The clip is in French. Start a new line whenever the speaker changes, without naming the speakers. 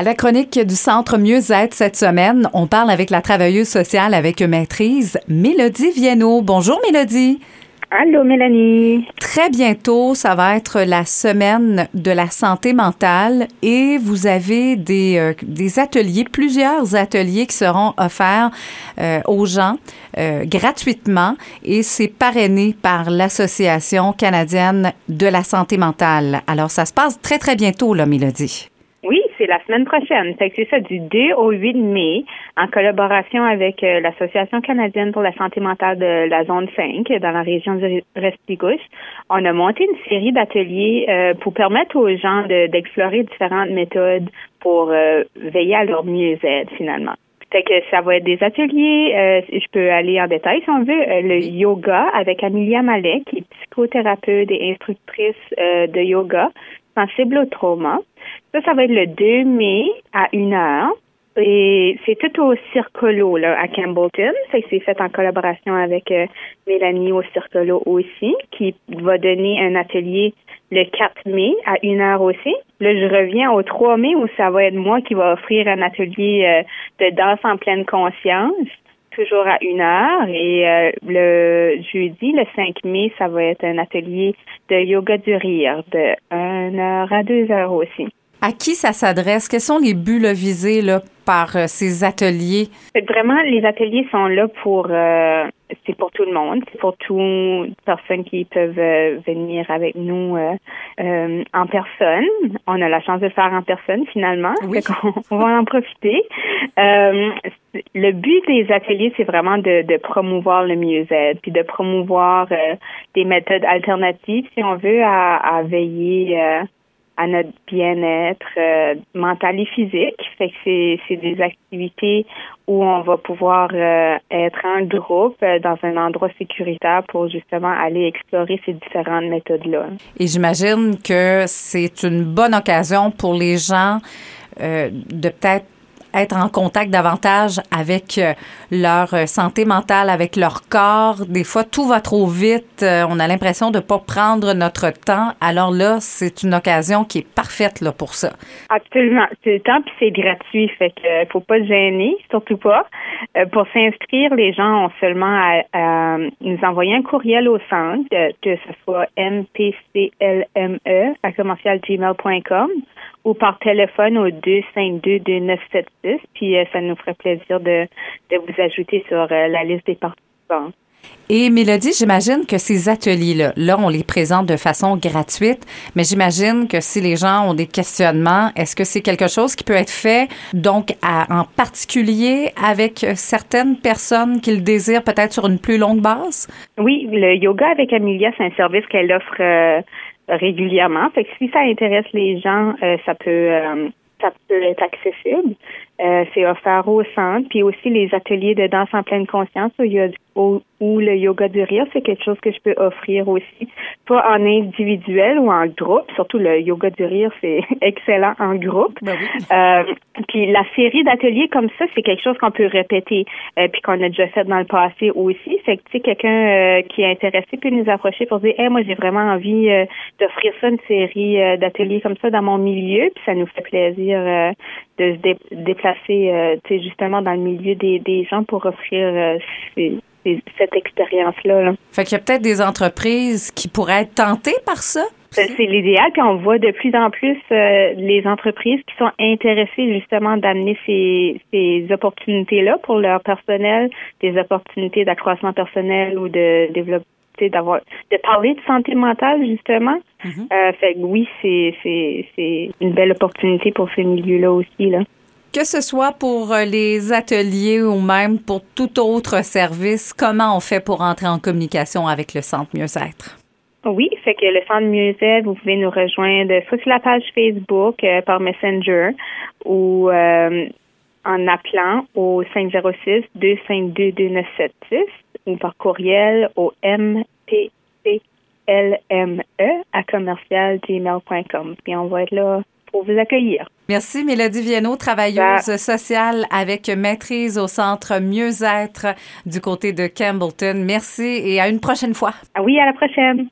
À la chronique du Centre Mieux-être cette semaine, on parle avec la travailleuse sociale avec maîtrise, Mélodie Viennot. Bonjour Mélodie.
Allô, Mélanie.
Très bientôt, ça va être la semaine de la santé mentale et vous avez des, euh, des ateliers, plusieurs ateliers qui seront offerts euh, aux gens euh, gratuitement et c'est parrainé par l'Association canadienne de la santé mentale. Alors, ça se passe très, très bientôt, là, Mélodie
c'est la semaine prochaine. c'est ça, du 2 au 8 mai, en collaboration avec euh, l'Association canadienne pour la santé mentale de la zone 5, dans la région du Restigouche. On a monté une série d'ateliers euh, pour permettre aux gens d'explorer différentes méthodes pour euh, veiller à leur mieux-être, finalement. Fait que ça va être des ateliers, je peux aller en détail si on veut, le yoga avec Amelia Malek, qui est psychothérapeute et instructrice de yoga sensible au trauma. Ça, ça va être le 2 mai à 1 heure. Et c'est tout au Circolo là, à Campbellton. C'est fait en collaboration avec euh, Mélanie au Circolo aussi, qui va donner un atelier le 4 mai à 1 heure aussi. Là, je reviens au 3 mai où ça va être moi qui va offrir un atelier euh, de danse en pleine conscience toujours à une heure. Et euh, le jeudi, le 5 mai, ça va être un atelier de yoga du rire de 1 heure à 2 heures aussi.
À qui ça s'adresse? Quels sont les buts visés là, par euh, ces ateliers?
Vraiment, les ateliers sont là pour euh, c'est pour tout le monde, c'est pour toutes personnes qui peuvent euh, venir avec nous en personne. On a la chance de le faire en personne finalement, oui. on, va en profiter. le but des ateliers, c'est vraiment de, de, promouvoir le mieux-être, puis de promouvoir des méthodes alternatives, si on veut, à, à veiller à notre bien-être euh, mental et physique. Fait que c'est, des activités où on va pouvoir euh, être en groupe euh, dans un endroit sécuritaire pour justement aller explorer ces différentes méthodes-là.
Et j'imagine que c'est une bonne occasion pour les gens de peut-être être en contact davantage avec euh, leur euh, santé mentale, avec leur corps. Des fois, tout va trop vite. Euh, on a l'impression de ne pas prendre notre temps. Alors là, c'est une occasion qui est parfaite là, pour ça.
Absolument. C'est le temps puis c'est gratuit. Fait que faut pas se gêner, surtout pas. pour s'inscrire, les gens ont seulement à, nous envoyer un courriel au centre, que ce soit mpclme à commercialgmail.com ou par téléphone au 252-2976. Puis euh, ça nous ferait plaisir de, de vous ajouter sur euh, la liste des participants.
Et Mélodie, j'imagine que ces ateliers-là, là, on les présente de façon gratuite, mais j'imagine que si les gens ont des questionnements, est-ce que c'est quelque chose qui peut être fait, donc, en particulier avec certaines personnes qui le désirent peut-être sur une plus longue base?
Oui, le yoga avec Amelia, c'est un service qu'elle offre euh, régulièrement. Fait que si ça intéresse les gens, euh, ça peut euh, ça peut être accessible. Euh, c'est offert au centre. Puis aussi les ateliers de danse en pleine conscience où, il y a, où, le yoga du rire, c'est quelque chose que je peux offrir aussi, pas en individuel ou en groupe. Surtout le yoga du rire, c'est excellent en groupe. Ben euh, puis la série d'ateliers comme ça, c'est quelque chose qu'on peut répéter, euh, puis qu'on a déjà fait dans le passé aussi. C'est que tu sais, quelqu'un qui est intéressé peut nous approcher pour dire, hey, moi j'ai vraiment envie d'offrir ça une série d'ateliers comme ça dans mon milieu, puis ça nous fait plaisir de se déplacer euh, justement dans le milieu des, gens pour offrir euh, cette expérience-là. Là.
Fait qu'il y a peut-être des entreprises qui pourraient être tentées par ça?
C'est l'idéal, puis on voit de plus en plus euh, les entreprises qui sont intéressées justement d'amener ces, ces opportunités-là pour leur personnel, des opportunités d'accroissement personnel ou de développement d'avoir de parler de santé mentale justement. Mm-hmm. fait que oui, c'est c'est une belle opportunité pour ces milieux-là aussi là
que ce soit pour euh, les ateliers ou même pour tout autre service, comment on fait pour entrer en communication avec le Centre Mieux-être?
Oui, fait que le Centre Mieux-être, vous pouvez nous rejoindre soit sur la page Facebook euh, par Messenger ou euh, en appelant au 506-252-2976 ou par courriel au MPCLME à commercialgmail.com. Puis on va être là pour vous accueillir.
Merci, Mélodie Viennot, travailleuse bah. sociale avec maîtrise au Centre Mieux-être du côté de Campbellton. Merci et à une prochaine fois.
Ah oui, à la prochaine.